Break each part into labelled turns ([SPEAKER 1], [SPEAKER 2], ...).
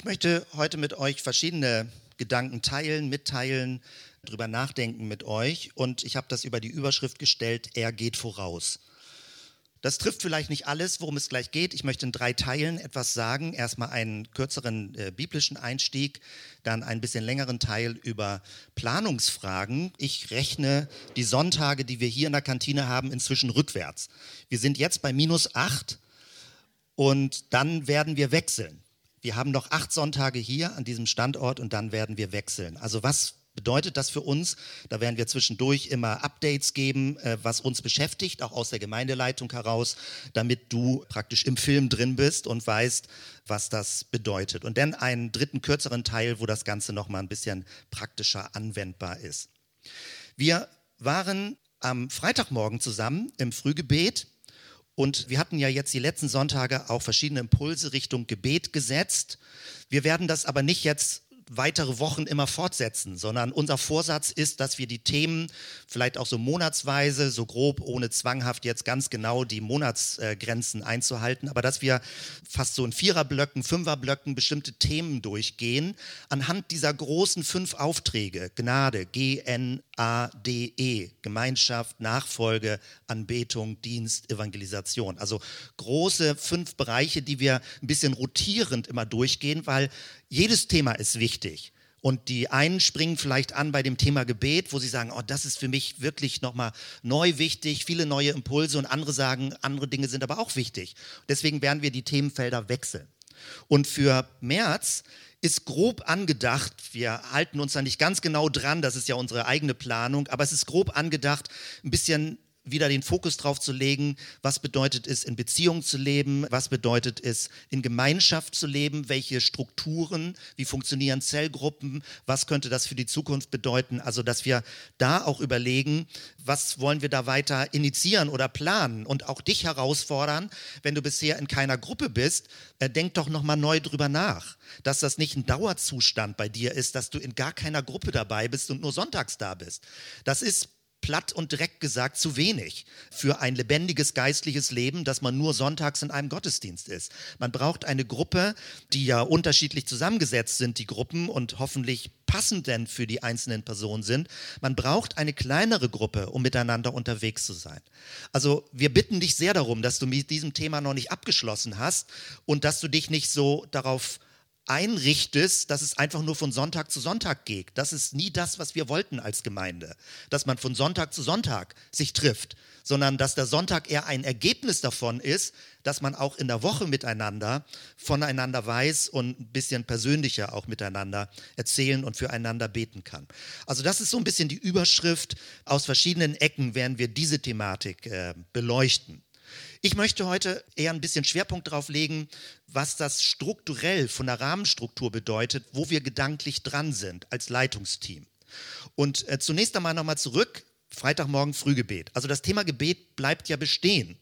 [SPEAKER 1] Ich möchte heute mit euch verschiedene Gedanken teilen, mitteilen, drüber nachdenken mit euch und ich habe das über die Überschrift gestellt, er geht voraus. Das trifft vielleicht nicht alles, worum es gleich geht. Ich möchte in drei Teilen etwas sagen. Erstmal einen kürzeren äh, biblischen Einstieg, dann einen bisschen längeren Teil über Planungsfragen. Ich rechne die Sonntage, die wir hier in der Kantine haben, inzwischen rückwärts. Wir sind jetzt bei minus acht und dann werden wir wechseln. Wir haben noch acht Sonntage hier an diesem Standort und dann werden wir wechseln. Also was bedeutet das für uns? Da werden wir zwischendurch immer Updates geben, äh, was uns beschäftigt, auch aus der Gemeindeleitung heraus, damit du praktisch im Film drin bist und weißt, was das bedeutet. Und dann einen dritten, kürzeren Teil, wo das Ganze nochmal ein bisschen praktischer anwendbar ist. Wir waren am Freitagmorgen zusammen im Frühgebet und wir hatten ja jetzt die letzten Sonntage auch verschiedene Impulse Richtung Gebet gesetzt. Wir werden das aber nicht jetzt weitere Wochen immer fortsetzen, sondern unser Vorsatz ist, dass wir die Themen vielleicht auch so monatsweise, so grob, ohne zwanghaft jetzt ganz genau die Monatsgrenzen einzuhalten, aber dass wir fast so in Viererblöcken, Fünferblöcken bestimmte Themen durchgehen, anhand dieser großen fünf Aufträge, Gnade, G-N-A-D-E, Gemeinschaft, Nachfolge, Anbetung, Dienst, Evangelisation. Also große fünf Bereiche, die wir ein bisschen rotierend immer durchgehen, weil jedes Thema ist wichtig. Und die einen springen vielleicht an bei dem Thema Gebet, wo sie sagen, oh, das ist für mich wirklich nochmal neu wichtig, viele neue Impulse und andere sagen, andere Dinge sind aber auch wichtig. Deswegen werden wir die Themenfelder wechseln. Und für März ist grob angedacht, wir halten uns da nicht ganz genau dran, das ist ja unsere eigene Planung, aber es ist grob angedacht, ein bisschen wieder den Fokus drauf zu legen, was bedeutet es, in Beziehung zu leben, was bedeutet es, in Gemeinschaft zu leben, welche Strukturen, wie funktionieren Zellgruppen, was könnte das für die Zukunft bedeuten. Also, dass wir da auch überlegen, was wollen wir da weiter initiieren oder planen und auch dich herausfordern, wenn du bisher in keiner Gruppe bist, äh, denk doch nochmal neu drüber nach, dass das nicht ein Dauerzustand bei dir ist, dass du in gar keiner Gruppe dabei bist und nur sonntags da bist. Das ist platt und direkt gesagt zu wenig für ein lebendiges geistliches Leben, dass man nur sonntags in einem Gottesdienst ist. Man braucht eine Gruppe, die ja unterschiedlich zusammengesetzt sind, die Gruppen und hoffentlich passend denn für die einzelnen Personen sind. Man braucht eine kleinere Gruppe, um miteinander unterwegs zu sein. Also wir bitten dich sehr darum, dass du mit diesem Thema noch nicht abgeschlossen hast und dass du dich nicht so darauf einrichtest, dass es einfach nur von Sonntag zu Sonntag geht. Das ist nie das, was wir wollten als Gemeinde, dass man von Sonntag zu Sonntag sich trifft, sondern dass der Sonntag eher ein Ergebnis davon ist, dass man auch in der Woche miteinander voneinander weiß und ein bisschen persönlicher auch miteinander erzählen und füreinander beten kann. Also das ist so ein bisschen die Überschrift. Aus verschiedenen Ecken werden wir diese Thematik äh, beleuchten. Ich möchte heute eher ein bisschen Schwerpunkt darauf legen, was das strukturell von der Rahmenstruktur bedeutet, wo wir gedanklich dran sind als Leitungsteam. Und äh, zunächst einmal nochmal zurück, Freitagmorgen Frühgebet. Also das Thema Gebet bleibt ja bestehen.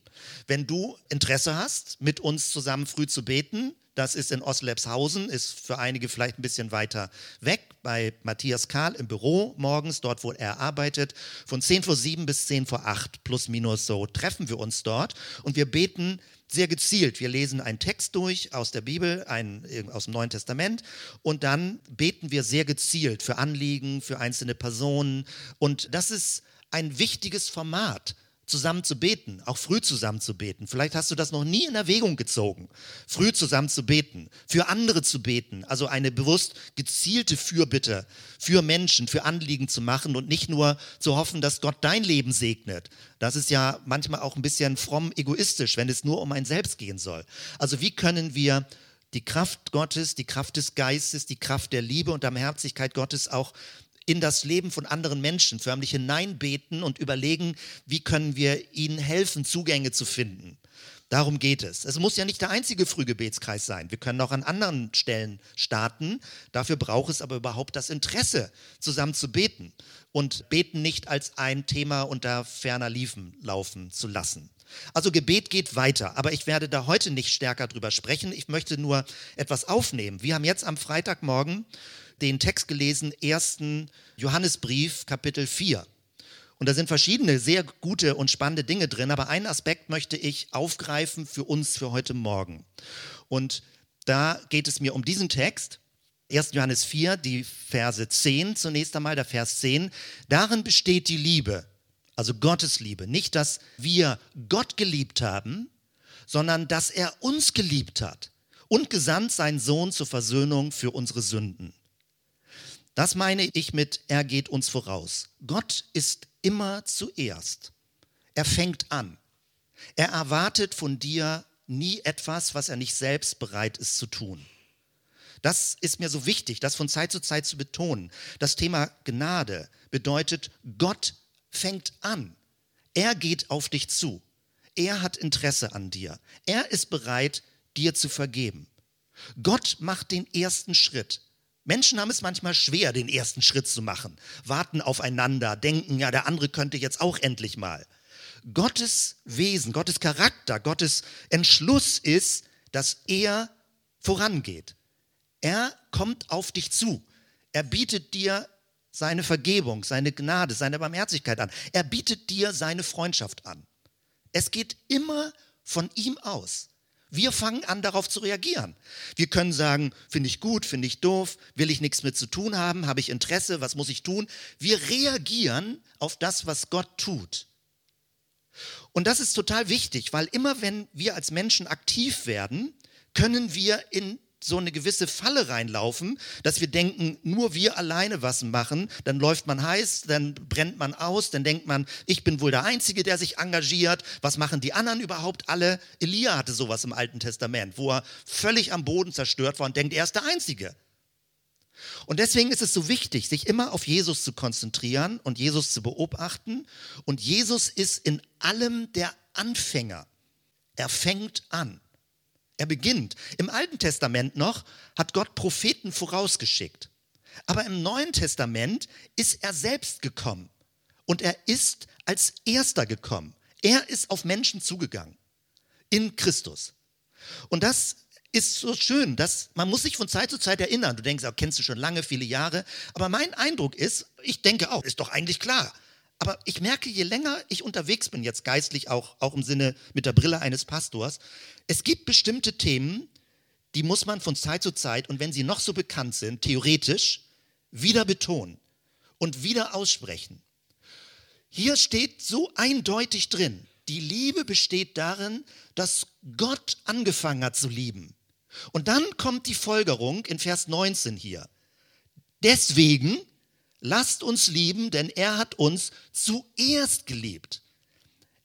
[SPEAKER 1] Wenn du Interesse hast, mit uns zusammen früh zu beten, das ist in Oslepshausen, ist für einige vielleicht ein bisschen weiter weg, bei Matthias Kahl im Büro morgens, dort wo er arbeitet. Von 10 vor 7 bis 10 vor 8 plus minus so treffen wir uns dort und wir beten sehr gezielt. Wir lesen einen Text durch aus der Bibel, einen, aus dem Neuen Testament und dann beten wir sehr gezielt für Anliegen, für einzelne Personen und das ist ein wichtiges Format zusammen zu beten, auch früh zusammen zu beten. Vielleicht hast du das noch nie in Erwägung gezogen, früh zusammen zu beten, für andere zu beten, also eine bewusst gezielte Fürbitte für Menschen, für Anliegen zu machen und nicht nur zu hoffen, dass Gott dein Leben segnet. Das ist ja manchmal auch ein bisschen fromm egoistisch, wenn es nur um ein Selbst gehen soll. Also wie können wir die Kraft Gottes, die Kraft des Geistes, die Kraft der Liebe und der Barmherzigkeit Gottes auch in das Leben von anderen Menschen, förmlich hineinbeten und überlegen, wie können wir ihnen helfen, Zugänge zu finden. Darum geht es. Es muss ja nicht der einzige Frühgebetskreis sein. Wir können auch an anderen Stellen starten. Dafür braucht es aber überhaupt das Interesse, zusammen zu beten und beten nicht als ein Thema unter ferner Liefen laufen zu lassen. Also Gebet geht weiter, aber ich werde da heute nicht stärker drüber sprechen. Ich möchte nur etwas aufnehmen. Wir haben jetzt am Freitagmorgen den Text gelesen, 1. Johannesbrief, Kapitel 4. Und da sind verschiedene sehr gute und spannende Dinge drin, aber einen Aspekt möchte ich aufgreifen für uns für heute Morgen. Und Da geht es mir um diesen Text. 1. Johannes 4, die Verse 10 zunächst einmal, der Vers 10. Darin besteht die Liebe, also Gottes Liebe. Nicht, dass wir Gott geliebt haben, sondern dass er uns geliebt hat und gesandt seinen Sohn zur Versöhnung für unsere Sünden. Das meine ich mit, er geht uns voraus. Gott ist immer zuerst. Er fängt an. Er erwartet von dir nie etwas, was er nicht selbst bereit ist zu tun. Das ist mir so wichtig, das von Zeit zu Zeit zu betonen. Das Thema Gnade bedeutet, Gott fängt an. Er geht auf dich zu. Er hat Interesse an dir. Er ist bereit, dir zu vergeben. Gott macht den ersten Schritt. Menschen haben es manchmal schwer, den ersten Schritt zu machen, warten aufeinander, denken, ja, der andere könnte jetzt auch endlich mal. Gottes Wesen, Gottes Charakter, Gottes Entschluss ist, dass er vorangeht. Er kommt auf dich zu. Er bietet dir seine Vergebung, seine Gnade, seine Barmherzigkeit an. Er bietet dir seine Freundschaft an. Es geht immer von ihm aus. Wir fangen an, darauf zu reagieren. Wir können sagen, finde ich gut, finde ich doof, will ich nichts mit zu tun haben, habe ich Interesse, was muss ich tun? Wir reagieren auf das, was Gott tut. Und das ist total wichtig, weil immer wenn wir als Menschen aktiv werden, können wir in so eine gewisse Falle reinlaufen, dass wir denken, nur wir alleine was machen, dann läuft man heiß, dann brennt man aus, dann denkt man, ich bin wohl der Einzige, der sich engagiert, was machen die anderen überhaupt alle? Elia hatte sowas im Alten Testament, wo er völlig am Boden zerstört war und denkt, er ist der Einzige. Und deswegen ist es so wichtig, sich immer auf Jesus zu konzentrieren und Jesus zu beobachten. Und Jesus ist in allem der Anfänger. Er fängt an. Er beginnt. Im Alten Testament noch hat Gott Propheten vorausgeschickt. Aber im Neuen Testament ist er selbst gekommen. Und er ist als erster gekommen. Er ist auf Menschen zugegangen. In Christus. Und das ist so schön, dass man muss sich von Zeit zu Zeit erinnern. Du denkst, auch kennst du schon lange, viele Jahre. Aber mein Eindruck ist, ich denke auch, ist doch eigentlich klar. Aber ich merke, je länger ich unterwegs bin, jetzt geistlich auch, auch im Sinne mit der Brille eines Pastors, es gibt bestimmte Themen, die muss man von Zeit zu Zeit, und wenn sie noch so bekannt sind, theoretisch, wieder betonen und wieder aussprechen. Hier steht so eindeutig drin, die Liebe besteht darin, dass Gott angefangen hat zu lieben. Und dann kommt die Folgerung in Vers 19 hier. Deswegen lasst uns lieben, denn er hat uns zuerst geliebt.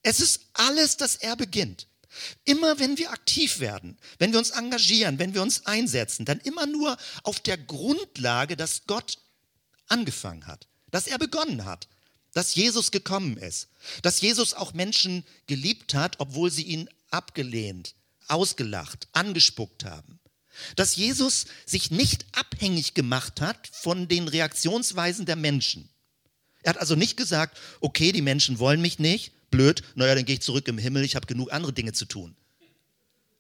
[SPEAKER 1] Es ist alles, dass er beginnt. Immer wenn wir aktiv werden, wenn wir uns engagieren, wenn wir uns einsetzen, dann immer nur auf der Grundlage, dass Gott angefangen hat, dass er begonnen hat, dass Jesus gekommen ist, dass Jesus auch Menschen geliebt hat, obwohl sie ihn abgelehnt, ausgelacht, angespuckt haben. Dass Jesus sich nicht abhängig gemacht hat von den Reaktionsweisen der Menschen. Er hat also nicht gesagt, okay, die Menschen wollen mich nicht, blöd, naja, dann gehe ich zurück im Himmel, ich habe genug andere Dinge zu tun.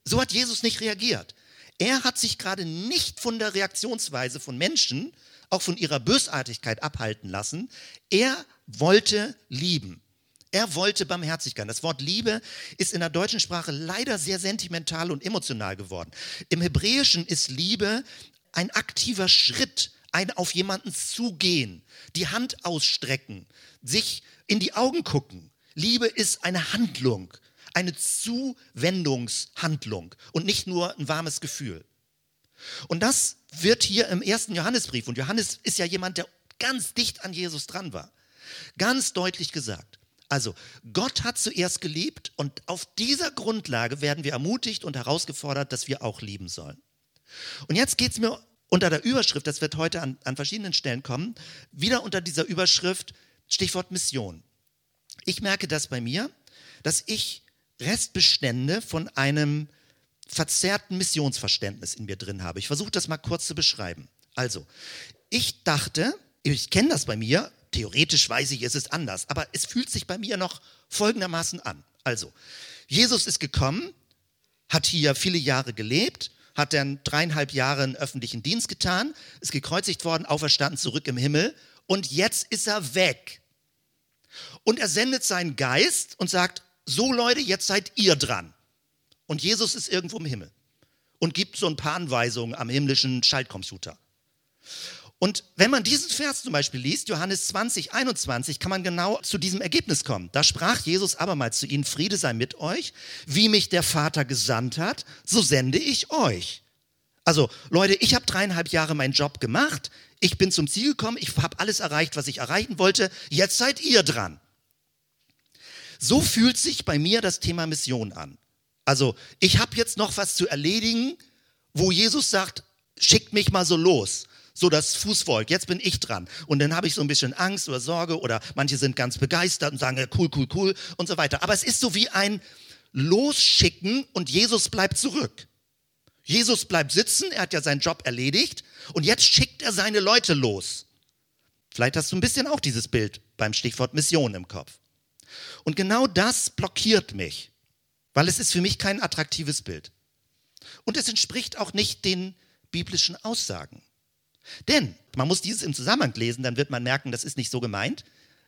[SPEAKER 1] So hat Jesus nicht reagiert. Er hat sich gerade nicht von der Reaktionsweise von Menschen, auch von ihrer Bösartigkeit abhalten lassen. Er wollte lieben. Er wollte Barmherzigkeit. Das Wort Liebe ist in der deutschen Sprache leider sehr sentimental und emotional geworden. Im Hebräischen ist Liebe ein aktiver Schritt, ein auf jemanden zugehen, die Hand ausstrecken, sich in die Augen gucken. Liebe ist eine Handlung, eine Zuwendungshandlung und nicht nur ein warmes Gefühl. Und das wird hier im ersten Johannesbrief, und Johannes ist ja jemand, der ganz dicht an Jesus dran war, ganz deutlich gesagt. Also, Gott hat zuerst geliebt und auf dieser Grundlage werden wir ermutigt und herausgefordert, dass wir auch lieben sollen. Und jetzt geht es mir unter der Überschrift, das wird heute an, an verschiedenen Stellen kommen, wieder unter dieser Überschrift Stichwort Mission. Ich merke das bei mir, dass ich Restbestände von einem verzerrten Missionsverständnis in mir drin habe. Ich versuche das mal kurz zu beschreiben. Also, ich dachte, ich kenne das bei mir, Theoretisch weiß ich, es ist anders, aber es fühlt sich bei mir noch folgendermaßen an. Also, Jesus ist gekommen, hat hier viele Jahre gelebt, hat dann dreieinhalb Jahre einen öffentlichen Dienst getan, ist gekreuzigt worden, auferstanden zurück im Himmel und jetzt ist er weg. Und er sendet seinen Geist und sagt, so Leute, jetzt seid ihr dran. Und Jesus ist irgendwo im Himmel. und gibt so ein paar Anweisungen am himmlischen Schaltcomputer. Und wenn man diesen Vers zum Beispiel liest, Johannes 20, 21, kann man genau zu diesem Ergebnis kommen. Da sprach Jesus abermals zu ihnen, Friede sei mit euch, wie mich der Vater gesandt hat, so sende ich euch. Also Leute, ich habe dreieinhalb Jahre meinen Job gemacht, ich bin zum Ziel gekommen, ich habe alles erreicht, was ich erreichen wollte, jetzt seid ihr dran. So fühlt sich bei mir das Thema Mission an. Also ich habe jetzt noch was zu erledigen, wo Jesus sagt, schickt mich mal so los so das Fußvolk, jetzt bin ich dran. Und dann habe ich so ein bisschen Angst oder Sorge oder manche sind ganz begeistert und sagen, ja, cool, cool, cool und so weiter. Aber es ist so wie ein Losschicken und Jesus bleibt zurück. Jesus bleibt sitzen, er hat ja seinen Job erledigt und jetzt schickt er seine Leute los. Vielleicht hast du ein bisschen auch dieses Bild beim Stichwort Mission im Kopf. Und genau das blockiert mich, weil es ist für mich kein attraktives Bild. Und es entspricht auch nicht den biblischen Aussagen. Denn man muss dieses im Zusammenhang lesen, dann wird man merken, das ist nicht so gemeint.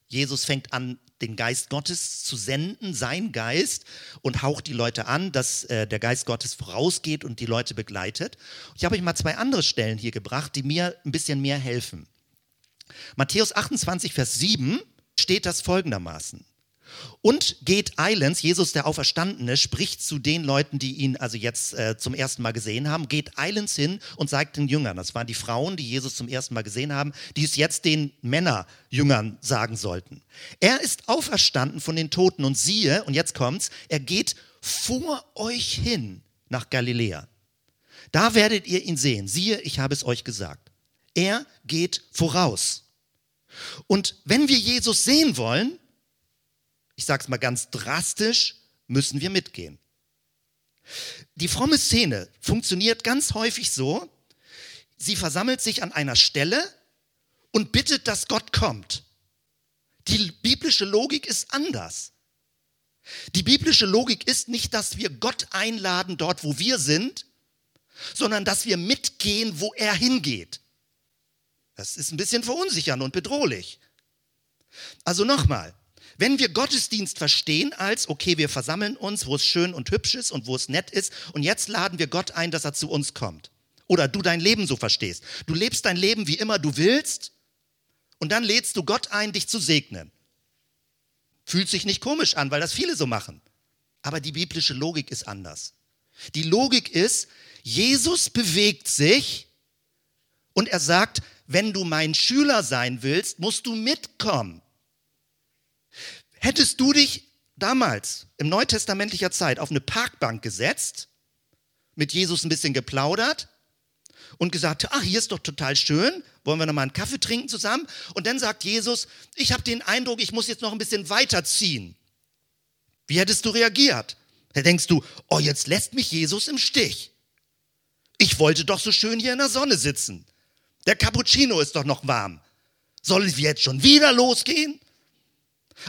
[SPEAKER 1] Jesus fängt an, den Geist Gottes zu senden, sein Geist, und haucht die Leute an, dass äh, der Geist Gottes vorausgeht und die Leute begleitet. Ich habe euch mal zwei andere Stellen hier gebracht, die mir ein bisschen mehr helfen. Matthäus 28, Vers 7 steht das folgendermaßen. Und geht Islands, Jesus der Auferstandene, spricht zu den Leuten, die ihn also jetzt äh, zum ersten Mal gesehen haben, geht Islands hin und sagt den Jüngern, das waren die Frauen, die Jesus zum ersten Mal gesehen haben, die es jetzt den Männerjüngern sagen sollten. Er ist auferstanden von den Toten und siehe, und jetzt kommt's, er geht vor euch hin nach Galiläa. Da werdet ihr ihn sehen. Siehe, ich habe es euch gesagt. Er geht voraus. Und wenn wir Jesus sehen wollen, ich sage es mal ganz drastisch, müssen wir mitgehen. Die fromme Szene funktioniert ganz häufig so, sie versammelt sich an einer Stelle und bittet, dass Gott kommt. Die biblische Logik ist anders. Die biblische Logik ist nicht, dass wir Gott einladen dort, wo wir sind, sondern dass wir mitgehen, wo er hingeht. Das ist ein bisschen verunsichernd und bedrohlich. Also nochmal, wenn wir Gottesdienst verstehen als, okay, wir versammeln uns, wo es schön und hübsch ist und wo es nett ist und jetzt laden wir Gott ein, dass er zu uns kommt. Oder du dein Leben so verstehst. Du lebst dein Leben wie immer du willst und dann lädst du Gott ein, dich zu segnen. Fühlt sich nicht komisch an, weil das viele so machen. Aber die biblische Logik ist anders. Die Logik ist, Jesus bewegt sich und er sagt, wenn du mein Schüler sein willst, musst du mitkommen. Hättest du dich damals in neutestamentlicher Zeit auf eine Parkbank gesetzt, mit Jesus ein bisschen geplaudert und gesagt, ach, hier ist doch total schön, wollen wir noch mal einen Kaffee trinken zusammen? Und dann sagt Jesus, ich habe den Eindruck, ich muss jetzt noch ein bisschen weiterziehen. Wie hättest du reagiert? Da denkst du, oh, jetzt lässt mich Jesus im Stich. Ich wollte doch so schön hier in der Sonne sitzen. Der Cappuccino ist doch noch warm. Soll ich jetzt schon wieder losgehen?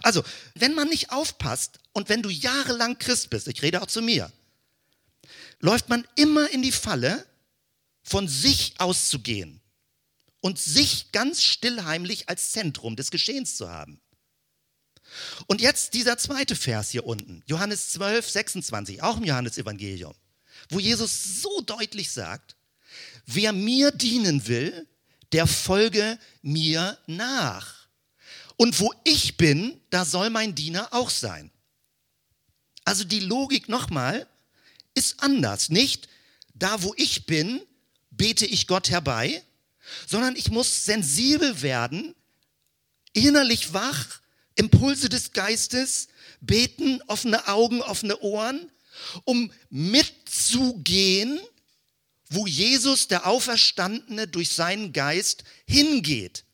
[SPEAKER 1] Also, wenn man nicht aufpasst und wenn du jahrelang Christ bist, ich rede auch zu mir, läuft man immer in die Falle, von sich auszugehen und sich ganz stillheimlich als Zentrum des Geschehens zu haben. Und jetzt dieser zweite Vers hier unten, Johannes 12, 26, auch im Johannesevangelium, wo Jesus so deutlich sagt, wer mir dienen will, der folge mir nach. Und wo ich bin, da soll mein Diener auch sein. Also die Logik nochmal ist anders. Nicht da, wo ich bin, bete ich Gott herbei, sondern ich muss sensibel werden, innerlich wach, Impulse des Geistes, beten, offene Augen, offene Ohren, um mitzugehen, wo Jesus, der Auferstandene, durch seinen Geist hingeht.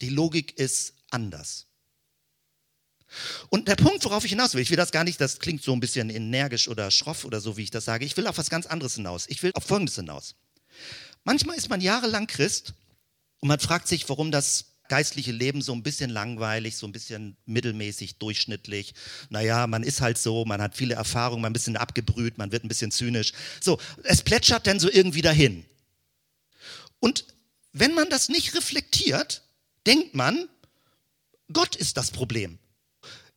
[SPEAKER 1] Die Logik ist anders. Und der Punkt, worauf ich hinaus will, ich will das gar nicht, das klingt so ein bisschen energisch oder schroff oder so, wie ich das sage. Ich will auf was ganz anderes hinaus. Ich will auf Folgendes hinaus. Manchmal ist man jahrelang Christ und man fragt sich, warum das geistliche Leben so ein bisschen langweilig, so ein bisschen mittelmäßig, durchschnittlich. Naja, man ist halt so, man hat viele Erfahrungen, man ist ein bisschen abgebrüht, man wird ein bisschen zynisch. So, es plätschert dann so irgendwie dahin. Und wenn man das nicht reflektiert, denkt man, Gott ist das Problem.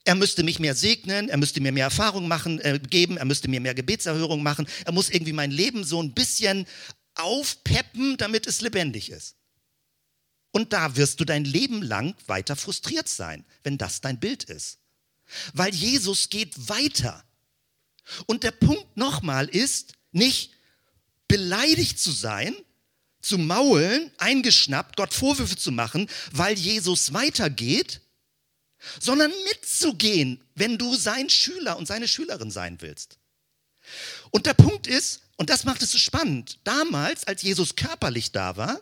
[SPEAKER 1] er müsste mich mehr segnen, er müsste mir mehr Erfahrung machen, äh, geben, er müsste mir mehr Gebetserhörung machen, er muss irgendwie mein Leben so ein bisschen aufpeppen, damit es lebendig ist. Und da wirst du dein Leben lang weiter frustriert sein, wenn das dein Bild ist. Weil Jesus geht weiter. Und der Punkt nochmal ist, nicht beleidigt zu sein, zu maulen, eingeschnappt, Gott Vorwürfe zu machen, weil Jesus weitergeht, sondern mitzugehen, wenn du sein Schüler und seine Schülerin sein willst. Und der Punkt ist, und das macht es so spannend, damals, als Jesus körperlich da war,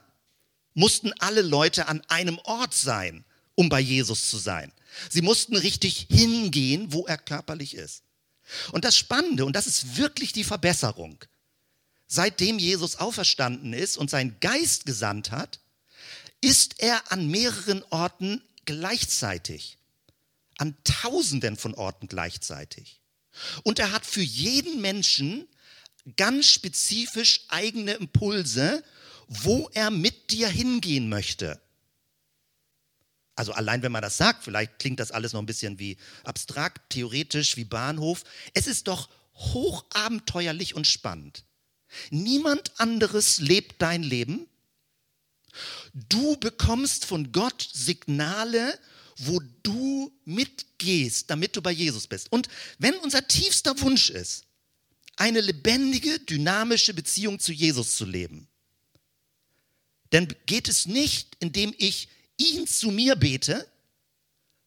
[SPEAKER 1] mussten alle Leute an einem Ort sein, um bei Jesus zu sein. Sie mussten richtig hingehen, wo er körperlich ist. Und das Spannende, und das ist wirklich die Verbesserung, seitdem Jesus auferstanden ist und seinen Geist gesandt hat, ist er an mehreren Orten gleichzeitig, an tausenden von Orten gleichzeitig. Und er hat für jeden Menschen ganz spezifisch eigene Impulse, wo er mit dir hingehen möchte. Also allein wenn man das sagt, vielleicht klingt das alles noch ein bisschen wie abstrakt, theoretisch, wie Bahnhof. Es ist doch hochabenteuerlich und spannend. Niemand anderes lebt dein Leben. Du bekommst von Gott Signale, wo du mitgehst, damit du bei Jesus bist. Und wenn unser tiefster Wunsch ist, eine lebendige, dynamische Beziehung zu Jesus zu leben, dann geht es nicht, indem ich ihn zu mir bete,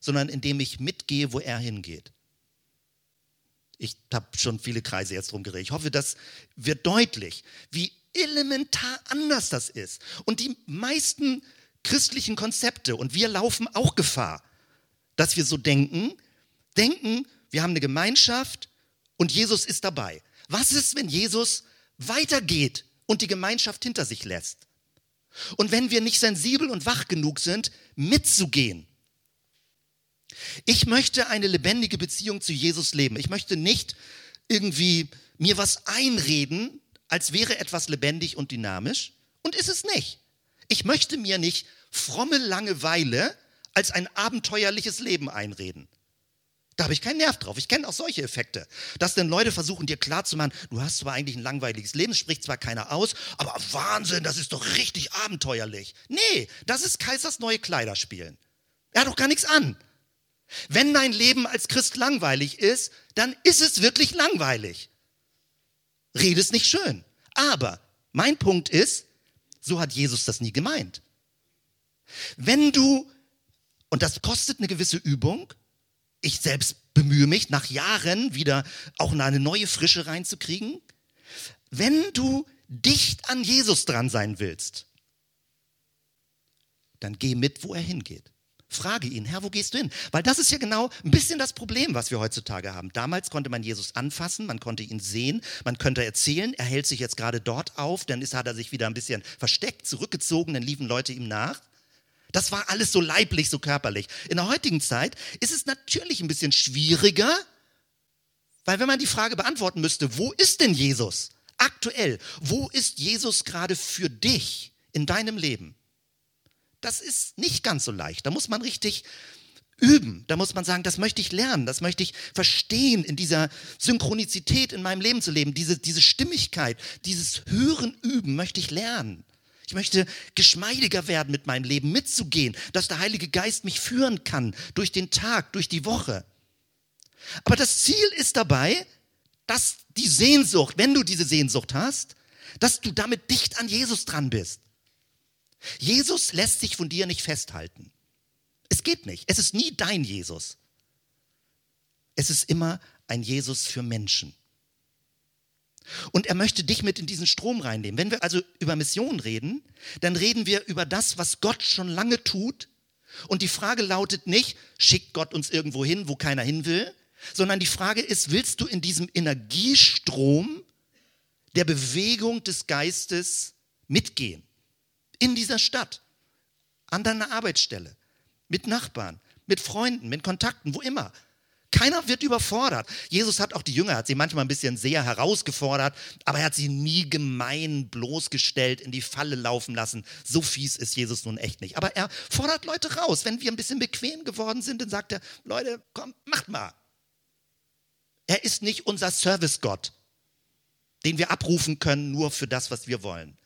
[SPEAKER 1] sondern indem ich mitgehe, wo er hingeht. Ich habe schon viele Kreise jetzt drum geredet. Ich hoffe, das wird deutlich, wie elementar anders das ist. Und die meisten christlichen Konzepte, und wir laufen auch Gefahr, dass wir so denken, denken, wir haben eine Gemeinschaft und Jesus ist dabei. Was ist, wenn Jesus weitergeht und die Gemeinschaft hinter sich lässt? Und wenn wir nicht sensibel und wach genug sind, mitzugehen ich möchte eine lebendige Beziehung zu Jesus leben. Ich möchte nicht irgendwie mir was einreden, als wäre etwas lebendig und dynamisch. Und ist es nicht. Ich möchte mir nicht fromme Langeweile als ein abenteuerliches Leben einreden. Da habe ich keinen Nerv drauf. Ich kenne auch solche Effekte, dass dann Leute versuchen, dir klarzumachen, du hast zwar eigentlich ein langweiliges Leben, spricht zwar keiner aus, aber Wahnsinn, das ist doch richtig abenteuerlich. Nee, das ist Kaisers neue Kleider spielen. Er hat doch gar nichts an. Wenn dein Leben als Christ langweilig ist, dann ist es wirklich langweilig. Rede es nicht schön. Aber mein Punkt ist, so hat Jesus das nie gemeint. Wenn du, und das kostet eine gewisse Übung, ich selbst bemühe mich, nach Jahren wieder auch eine neue Frische reinzukriegen, wenn du dicht an Jesus dran sein willst, dann geh mit, wo er hingeht. Frage ihn, Herr, wo gehst du hin? Weil das ist ja genau ein bisschen das Problem, was wir heutzutage haben. Damals konnte man Jesus anfassen, man konnte ihn sehen, man könnte erzählen, er hält sich jetzt gerade dort auf, dann ist, hat er sich wieder ein bisschen versteckt, zurückgezogen, dann liefen Leute ihm nach. Das war alles so leiblich, so körperlich. In der heutigen Zeit ist es natürlich ein bisschen schwieriger, weil wenn man die Frage beantworten müsste, wo ist denn Jesus aktuell? Wo ist Jesus gerade für dich in deinem Leben? Das ist nicht ganz so leicht. Da muss man richtig üben. Da muss man sagen, das möchte ich lernen, das möchte ich verstehen, in dieser Synchronizität in meinem Leben zu leben. Diese, diese Stimmigkeit, dieses Hören, Üben möchte ich lernen. Ich möchte geschmeidiger werden mit meinem Leben, mitzugehen, dass der Heilige Geist mich führen kann durch den Tag, durch die Woche. Aber das Ziel ist dabei, dass die Sehnsucht, wenn du diese Sehnsucht hast, dass du damit dicht an Jesus dran bist. Jesus lässt sich von dir nicht festhalten. Es geht nicht. Es ist nie dein Jesus. Es ist immer ein Jesus für Menschen. Und er möchte dich mit in diesen Strom reinnehmen. Wenn wir also über Mission reden, dann reden wir über das, was Gott schon lange tut. Und die Frage lautet nicht, schickt Gott uns irgendwo hin, wo keiner hin will, sondern die Frage ist, willst du in diesem Energiestrom der Bewegung des Geistes mitgehen? In dieser Stadt, an deiner Arbeitsstelle, mit Nachbarn, mit Freunden, mit Kontakten, wo immer. Keiner wird überfordert. Jesus hat auch die Jünger, hat sie manchmal ein bisschen sehr herausgefordert, aber er hat sie nie gemein bloßgestellt, in die Falle laufen lassen. So fies ist Jesus nun echt nicht. Aber er fordert Leute raus. Wenn wir ein bisschen bequem geworden sind, dann sagt er, Leute, komm, macht mal. Er ist nicht unser Service-Gott, den wir abrufen können nur für das, was wir wollen.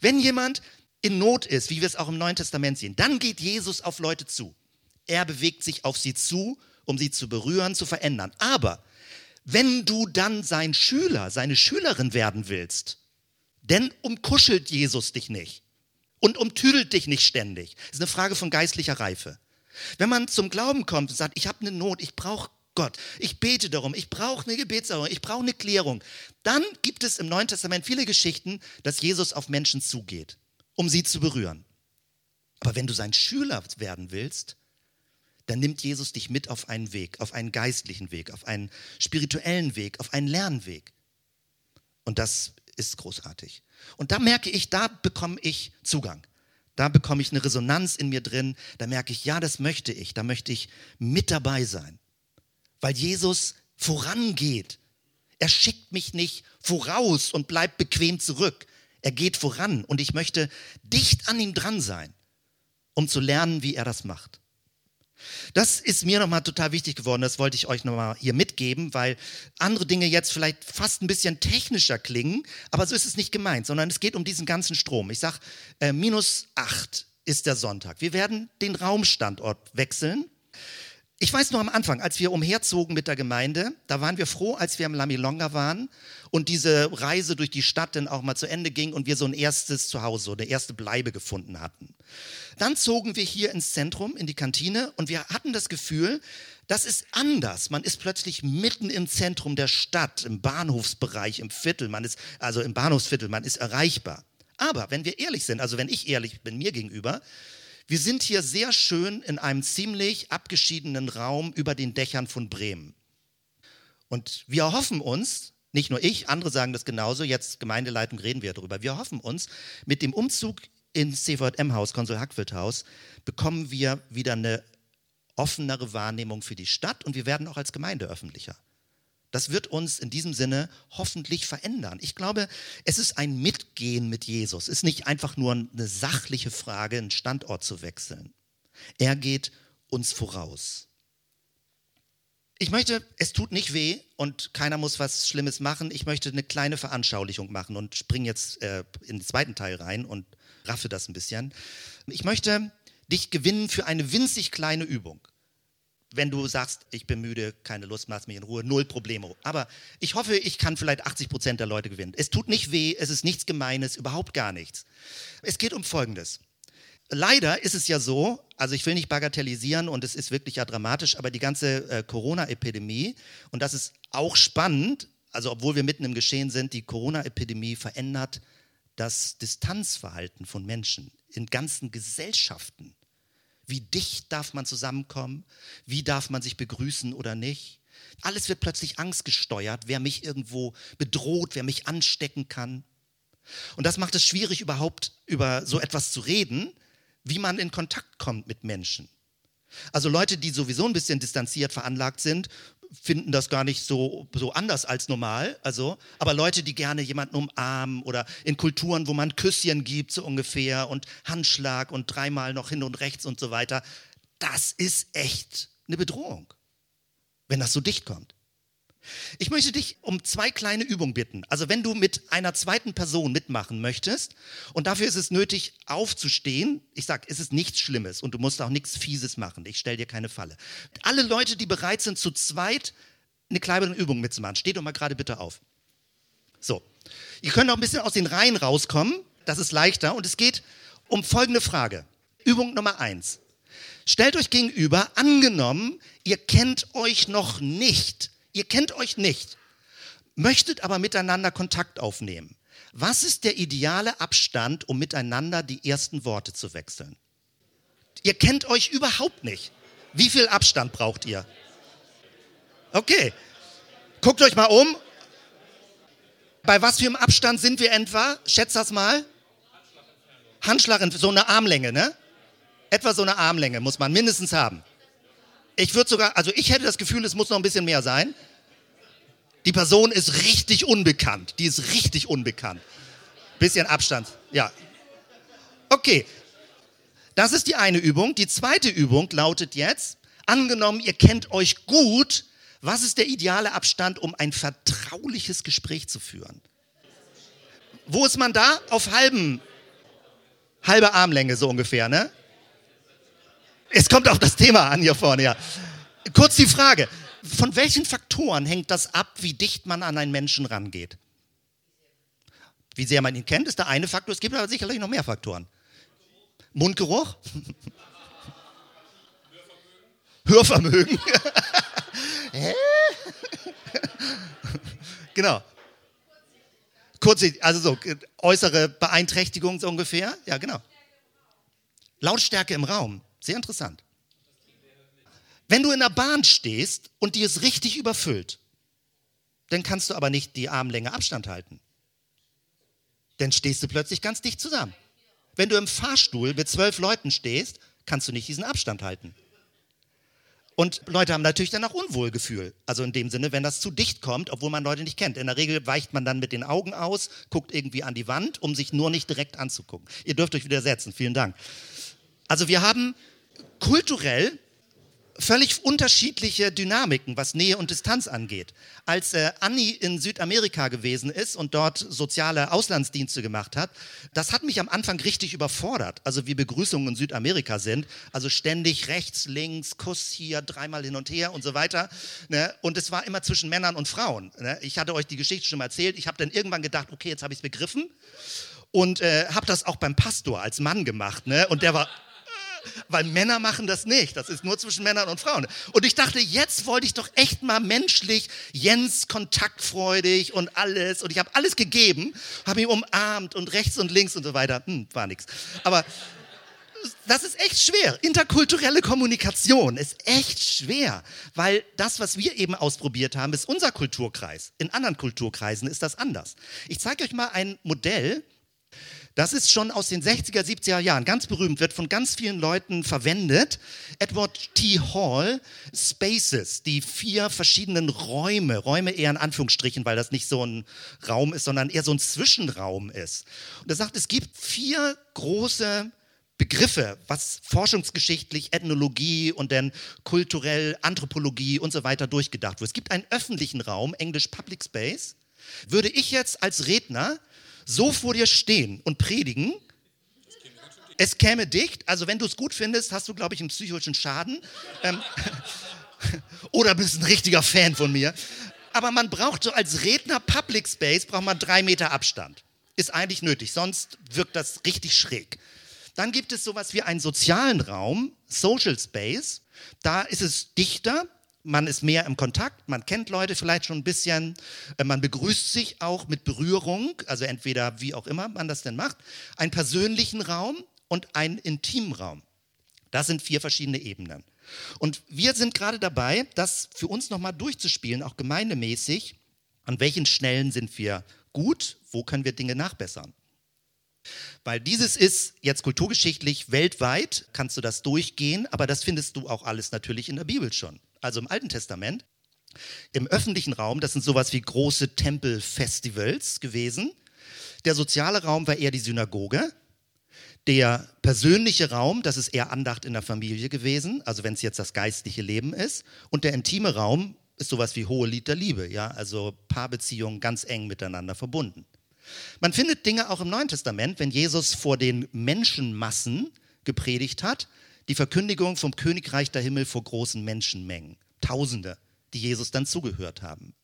[SPEAKER 1] Wenn jemand in Not ist, wie wir es auch im Neuen Testament sehen, dann geht Jesus auf Leute zu. Er bewegt sich auf sie zu um sie zu berühren, zu verändern. Aber wenn du dann sein Schüler, seine Schülerin werden willst, denn umkuschelt Jesus dich nicht und umtüdelt dich nicht ständig. Das ist eine Frage von geistlicher Reife. Wenn man zum Glauben kommt und sagt, ich habe eine Not, ich brauche Gott, ich bete darum, ich brauche eine Gebetserhörung, ich brauche eine Klärung, dann gibt es im Neuen Testament viele Geschichten, dass Jesus auf Menschen zugeht, um sie zu berühren. Aber wenn du sein Schüler werden willst, dann nimmt Jesus dich mit auf einen Weg, auf einen geistlichen Weg, auf einen spirituellen Weg, auf einen Lernweg. Und das ist großartig. Und da merke ich, da bekomme ich Zugang. Da bekomme ich eine Resonanz in mir drin. Da merke ich, ja, das möchte ich. Da möchte ich mit dabei sein. Weil Jesus vorangeht. Er schickt mich nicht voraus und bleibt bequem zurück. Er geht voran und ich möchte dicht an ihm dran sein, um zu lernen, wie er das macht. Das ist mir nochmal total wichtig geworden, das wollte ich euch nochmal hier mitgeben, weil andere Dinge jetzt vielleicht fast ein bisschen technischer klingen, aber so ist es nicht gemeint, sondern es geht um diesen ganzen Strom. Ich sage, äh, minus acht ist der Sonntag. Wir werden den Raumstandort wechseln. Ich weiß noch am Anfang, als wir umherzogen mit der Gemeinde, da waren wir froh, als wir im Lamilonga waren und diese Reise durch die Stadt dann auch mal zu Ende ging und wir so ein erstes Zuhause, eine erste Bleibe gefunden hatten. Dann zogen wir hier ins Zentrum, in die Kantine und wir hatten das Gefühl, das ist anders. Man ist plötzlich mitten im Zentrum der Stadt, im Bahnhofsbereich, im Viertel, man ist, also im Bahnhofsviertel, man ist erreichbar. Aber wenn wir ehrlich sind, also wenn ich ehrlich bin mir gegenüber, wir sind hier sehr schön in einem ziemlich abgeschiedenen Raum über den Dächern von Bremen. Und wir hoffen uns, nicht nur ich, andere sagen das genauso, jetzt Gemeindeleitung reden wir darüber, wir hoffen uns, mit dem Umzug ins CVM-Haus, Konsul Hackwild-Haus, bekommen wir wieder eine offenere Wahrnehmung für die Stadt und wir werden auch als Gemeinde öffentlicher. Das wird uns in diesem Sinne hoffentlich verändern. Ich glaube, es ist ein Mitgehen mit Jesus. Es ist nicht einfach nur eine sachliche Frage, einen Standort zu wechseln. Er geht uns voraus. Ich möchte, es tut nicht weh und keiner muss was Schlimmes machen. Ich möchte eine kleine Veranschaulichung machen und springe jetzt äh, in den zweiten Teil rein und raffe das ein bisschen. Ich möchte dich gewinnen für eine winzig kleine Übung wenn du sagst, ich bin müde, keine Lust, lass mich in Ruhe, null Probleme. Aber ich hoffe, ich kann vielleicht 80 Prozent der Leute gewinnen. Es tut nicht weh, es ist nichts Gemeines, überhaupt gar nichts. Es geht um Folgendes. Leider ist es ja so, also ich will nicht bagatellisieren und es ist wirklich ja dramatisch, aber die ganze äh, Corona-Epidemie, und das ist auch spannend, also obwohl wir mitten im Geschehen sind, die Corona-Epidemie verändert das Distanzverhalten von Menschen in ganzen Gesellschaften. Wie dicht darf man zusammenkommen? Wie darf man sich begrüßen oder nicht? Alles wird plötzlich angstgesteuert, wer mich irgendwo bedroht, wer mich anstecken kann. Und das macht es schwierig, überhaupt über so etwas zu reden, wie man in Kontakt kommt mit Menschen. Also Leute, die sowieso ein bisschen distanziert veranlagt sind, finden das gar nicht so, so anders als normal. Also, aber Leute, die gerne jemanden umarmen oder in Kulturen, wo man Küsschen gibt, so ungefähr, und Handschlag und dreimal noch hin und rechts und so weiter, das ist echt eine Bedrohung, wenn das so dicht kommt. Ich möchte dich um zwei kleine Übungen bitten. Also wenn du mit einer zweiten Person mitmachen möchtest und dafür ist es nötig aufzustehen, ich sage, es ist nichts Schlimmes und du musst auch nichts Fieses machen. Ich stelle dir keine Falle. Alle Leute, die bereit sind, zu zweit eine kleine Übung mitzumachen, steht doch mal gerade bitte auf. So, ihr könnt auch ein bisschen aus den Reihen rauskommen, das ist leichter und es geht um folgende Frage. Übung Nummer eins. Stellt euch gegenüber, angenommen, ihr kennt euch noch nicht Ihr kennt euch nicht, möchtet aber miteinander Kontakt aufnehmen. Was ist der ideale Abstand, um miteinander die ersten Worte zu wechseln? Ihr kennt euch überhaupt nicht. Wie viel Abstand braucht ihr? Okay. Guckt euch mal um. Bei was für einem Abstand sind wir etwa? Schätzt das mal. Handschlag, so eine Armlänge, ne? Etwa so eine Armlänge muss man mindestens haben. Ich würde sogar, also ich hätte das Gefühl, es muss noch ein bisschen mehr sein. Die Person ist richtig unbekannt. Die ist richtig unbekannt. Bisschen Abstand. Ja. Okay. Das ist die eine Übung. Die zweite Übung lautet jetzt, angenommen, ihr kennt euch gut, was ist der ideale Abstand, um ein vertrauliches Gespräch zu führen? Wo ist man da? Auf halben, halbe Armlänge so ungefähr, ne? Es kommt auf das Thema an hier vorne, ja. Kurz die Frage, von welchen Faktoren hängt das ab, wie dicht man an einen Menschen rangeht? Wie sehr man ihn kennt, ist der eine Faktor. Es gibt aber sicherlich noch mehr Faktoren. Mundgeruch? Hörvermögen? Genau. Kurze, also so, äußere Beeinträchtigung so ungefähr. Ja, genau. Lautstärke im Raum. Sehr interessant. Wenn du in der Bahn stehst und die ist richtig überfüllt, dann kannst du aber nicht die Armlänge Abstand halten. Dann stehst du plötzlich ganz dicht zusammen. Wenn du im Fahrstuhl mit zwölf Leuten stehst, kannst du nicht diesen Abstand halten. Und Leute haben natürlich dann auch Unwohlgefühl. Also in dem Sinne, wenn das zu dicht kommt, obwohl man Leute nicht kennt. In der Regel weicht man dann mit den Augen aus, guckt irgendwie an die Wand, um sich nur nicht direkt anzugucken. Ihr dürft euch widersetzen. Vielen Dank. Also wir haben kulturell völlig unterschiedliche Dynamiken, was Nähe und Distanz angeht. Als äh, Anni in Südamerika gewesen ist und dort soziale Auslandsdienste gemacht hat, das hat mich am Anfang richtig überfordert. Also wie Begrüßungen in Südamerika sind. Also ständig rechts, links, Kuss hier, dreimal hin und her und so weiter. Ne? Und es war immer zwischen Männern und Frauen. Ne? Ich hatte euch die Geschichte schon mal erzählt. Ich habe dann irgendwann gedacht, okay, jetzt habe ich es begriffen. Und äh, habe das auch beim Pastor als Mann gemacht. Ne? Und der war weil Männer machen das nicht. Das ist nur zwischen Männern und Frauen. Und ich dachte, jetzt wollte ich doch echt mal menschlich, Jens kontaktfreudig und alles. Und ich habe alles gegeben, habe ihn umarmt und rechts und links und so weiter. Hm, war nichts. Aber das ist echt schwer. Interkulturelle Kommunikation ist echt schwer, weil das, was wir eben ausprobiert haben, ist unser Kulturkreis. In anderen Kulturkreisen ist das anders. Ich zeige euch mal ein Modell, das ist schon aus den 60er, 70er Jahren ganz berühmt, wird von ganz vielen Leuten verwendet. Edward T. Hall, Spaces, die vier verschiedenen Räume, Räume eher in Anführungsstrichen, weil das nicht so ein Raum ist, sondern eher so ein Zwischenraum ist. Und er sagt, es gibt vier große Begriffe, was forschungsgeschichtlich, Ethnologie und dann kulturell Anthropologie und so weiter durchgedacht wird. Es gibt einen öffentlichen Raum, Englisch Public Space. Würde ich jetzt als Redner so vor dir stehen und predigen, es käme dicht, also wenn du es gut findest, hast du, glaube ich, einen psychischen Schaden. Ähm, oder bist ein richtiger Fan von mir. Aber man braucht so als Redner Public Space, braucht man drei Meter Abstand. Ist eigentlich nötig, sonst wirkt das richtig schräg. Dann gibt es sowas wie einen sozialen Raum, Social Space. Da ist es dichter, man ist mehr im Kontakt, man kennt Leute vielleicht schon ein bisschen, äh, man begrüßt sich auch mit Berührung, also entweder wie auch immer man das denn macht, einen persönlichen Raum und einen intimen Raum. Das sind vier verschiedene Ebenen. Und wir sind gerade dabei, das für uns nochmal durchzuspielen, auch gemeindemäßig. An welchen Schnellen sind wir gut? Wo können wir Dinge nachbessern? Weil dieses ist jetzt kulturgeschichtlich weltweit, kannst du das durchgehen, aber das findest du auch alles natürlich in der Bibel schon also im Alten Testament, im öffentlichen Raum, das sind sowas wie große Tempelfestivals gewesen. Der soziale Raum war eher die Synagoge. Der persönliche Raum, das ist eher Andacht in der Familie gewesen, also wenn es jetzt das geistliche Leben ist. Und der intime Raum ist sowas wie hohe Lied der Liebe, ja, also Paarbeziehungen ganz eng miteinander verbunden. Man findet Dinge auch im Neuen Testament, wenn Jesus vor den Menschenmassen gepredigt hat, die Verkündigung vom Königreich der Himmel vor großen Menschenmengen. Tausende, die Jesus dann zugehört haben.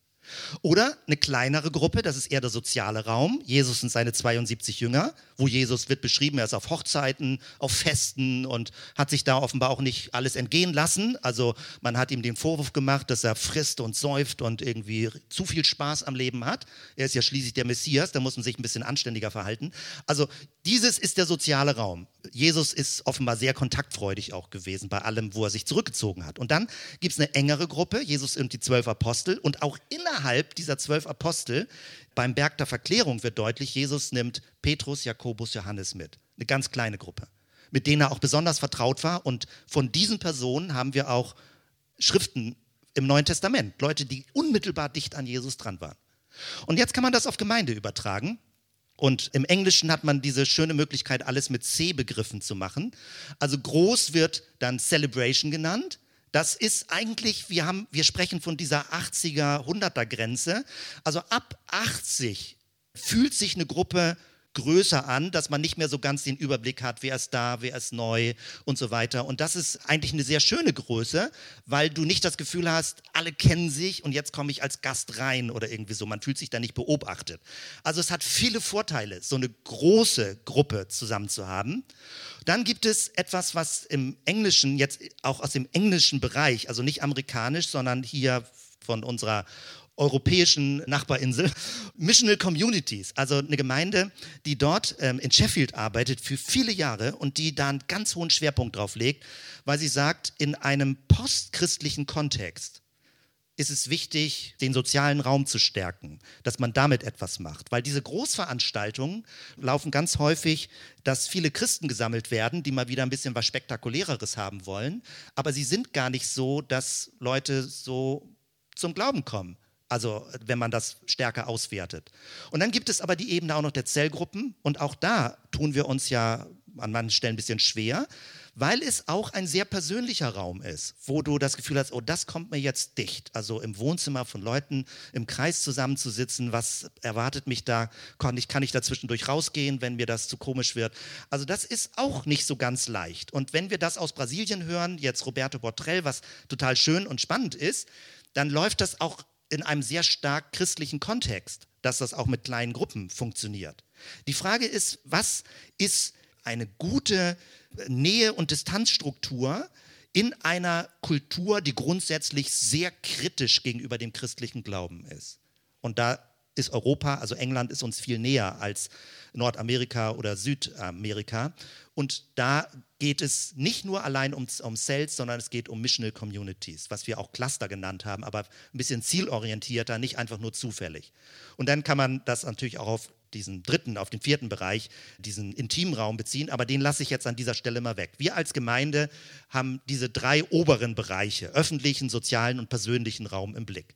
[SPEAKER 1] Oder eine kleinere Gruppe, das ist eher der soziale Raum. Jesus und seine 72 Jünger, wo Jesus wird beschrieben, er ist auf Hochzeiten, auf Festen und hat sich da offenbar auch nicht alles entgehen lassen. Also man hat ihm den Vorwurf gemacht, dass er frisst und säuft und irgendwie zu viel Spaß am Leben hat. Er ist ja schließlich der Messias, da muss man sich ein bisschen anständiger verhalten. Also dieses ist der soziale Raum. Jesus ist offenbar sehr kontaktfreudig auch gewesen bei allem, wo er sich zurückgezogen hat. Und dann gibt es eine engere Gruppe, Jesus und die zwölf Apostel und auch innerhalb dieser zwölf Apostel, beim Berg der Verklärung wird deutlich, Jesus nimmt Petrus, Jakobus, Johannes mit. Eine ganz kleine Gruppe, mit denen er auch besonders vertraut war. Und von diesen Personen haben wir auch Schriften im Neuen Testament. Leute, die unmittelbar dicht an Jesus dran waren. Und jetzt kann man das auf Gemeinde übertragen. Und im Englischen hat man diese schöne Möglichkeit, alles mit C-Begriffen zu machen. Also groß wird dann Celebration genannt. Das ist eigentlich, wir, haben, wir sprechen von dieser 80er, 100er Grenze. Also ab 80 fühlt sich eine Gruppe größer an, dass man nicht mehr so ganz den Überblick hat, wer ist da, wer ist neu und so weiter. Und das ist eigentlich eine sehr schöne Größe, weil du nicht das Gefühl hast, alle kennen sich und jetzt komme ich als Gast rein oder irgendwie so. Man fühlt sich da nicht beobachtet. Also es hat viele Vorteile, so eine große Gruppe zusammen zu haben. Dann gibt es etwas, was im Englischen, jetzt auch aus dem englischen Bereich, also nicht amerikanisch, sondern hier von unserer europäischen Nachbarinsel, Missional Communities, also eine Gemeinde, die dort ähm, in Sheffield arbeitet für viele Jahre und die da einen ganz hohen Schwerpunkt drauf legt, weil sie sagt, in einem postchristlichen Kontext ist es wichtig, den sozialen Raum zu stärken, dass man damit etwas macht. Weil diese Großveranstaltungen laufen ganz häufig, dass viele Christen gesammelt werden, die mal wieder ein bisschen was Spektakuläreres haben wollen. Aber sie sind gar nicht so, dass Leute so zum Glauben kommen. Also wenn man das stärker auswertet. Und dann gibt es aber die Ebene auch noch der Zellgruppen. Und auch da tun wir uns ja an manchen Stellen ein bisschen schwer, weil es auch ein sehr persönlicher Raum ist, wo du das Gefühl hast, oh, das kommt mir jetzt dicht. Also im Wohnzimmer von Leuten im Kreis zusammenzusitzen, was erwartet mich da? Kann ich, kann ich da zwischendurch rausgehen, wenn mir das zu komisch wird? Also das ist auch nicht so ganz leicht. Und wenn wir das aus Brasilien hören, jetzt Roberto Bortrell, was total schön und spannend ist, dann läuft das auch in einem sehr stark christlichen Kontext, dass das auch mit kleinen Gruppen funktioniert. Die Frage ist, was ist eine gute Nähe- und Distanzstruktur in einer Kultur, die grundsätzlich sehr kritisch gegenüber dem christlichen Glauben ist? Und da ist Europa, also England ist uns viel näher als Nordamerika oder Südamerika. Und da geht es nicht nur allein um, um Cells, sondern es geht um Missional Communities, was wir auch Cluster genannt haben, aber ein bisschen zielorientierter, nicht einfach nur zufällig. Und dann kann man das natürlich auch auf diesen dritten, auf den vierten Bereich, diesen intimen Raum beziehen, aber den lasse ich jetzt an dieser Stelle mal weg. Wir als Gemeinde haben diese drei oberen Bereiche, öffentlichen, sozialen und persönlichen Raum im Blick.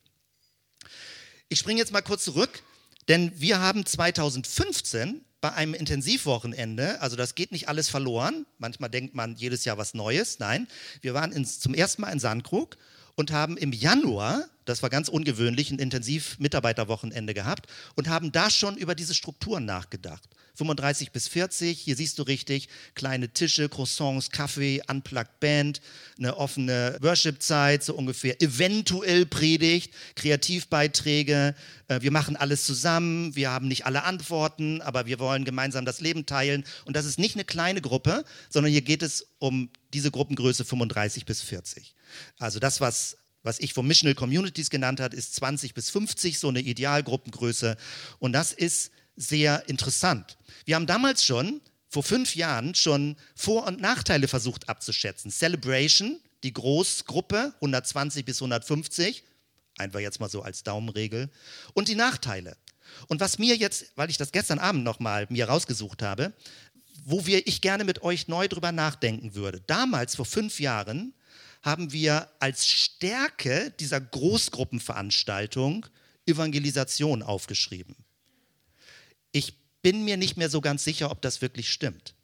[SPEAKER 1] Ich springe jetzt mal kurz zurück, denn wir haben 2015 bei einem Intensivwochenende, also das geht nicht alles verloren, manchmal denkt man jedes Jahr was Neues, nein, wir waren ins, zum ersten Mal in Sandkrug und haben im Januar, das war ganz ungewöhnlich, ein Intensiv-Mitarbeiterwochenende gehabt und haben da schon über diese Strukturen nachgedacht. 35 bis 40, hier siehst du richtig, kleine Tische, Croissants, Kaffee, Unplugged Band, eine offene Worship-Zeit, so ungefähr, eventuell Predigt, Kreativbeiträge, äh, wir machen alles zusammen, wir haben nicht alle Antworten, aber wir wollen gemeinsam das Leben teilen. Und das ist nicht eine kleine Gruppe, sondern hier geht es um diese Gruppengröße 35 bis 40. Also das, was was ich von Missional Communities genannt hat, ist 20 bis 50, so eine Idealgruppengröße. Und das ist sehr interessant. Wir haben damals schon, vor fünf Jahren, schon Vor- und Nachteile versucht abzuschätzen. Celebration, die Großgruppe, 120 bis 150, einfach jetzt mal so als Daumenregel, und die Nachteile. Und was mir jetzt, weil ich das gestern Abend nochmal mir rausgesucht habe, wo wir, ich gerne mit euch neu drüber nachdenken würde. Damals, vor fünf Jahren, haben wir als Stärke dieser Großgruppenveranstaltung Evangelisation aufgeschrieben. Ich bin mir nicht mehr so ganz sicher, ob das wirklich stimmt.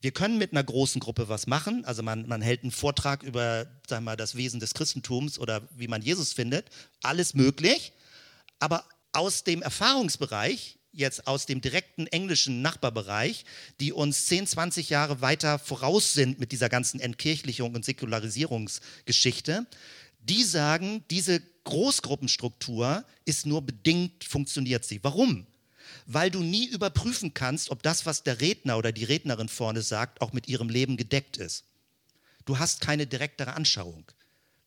[SPEAKER 1] Wir können mit einer großen Gruppe was machen. Also man, man hält einen Vortrag über sagen wir, das Wesen des Christentums oder wie man Jesus findet. Alles möglich. Aber aus dem Erfahrungsbereich, jetzt aus dem direkten englischen Nachbarbereich, die uns 10, 20 Jahre weiter voraus sind mit dieser ganzen Entkirchlichung und Säkularisierungsgeschichte, die sagen, diese Großgruppenstruktur ist nur bedingt, funktioniert sie. Warum? Weil du nie überprüfen kannst, ob das, was der Redner oder die Rednerin vorne sagt, auch mit ihrem Leben gedeckt ist. Du hast keine direktere Anschauung.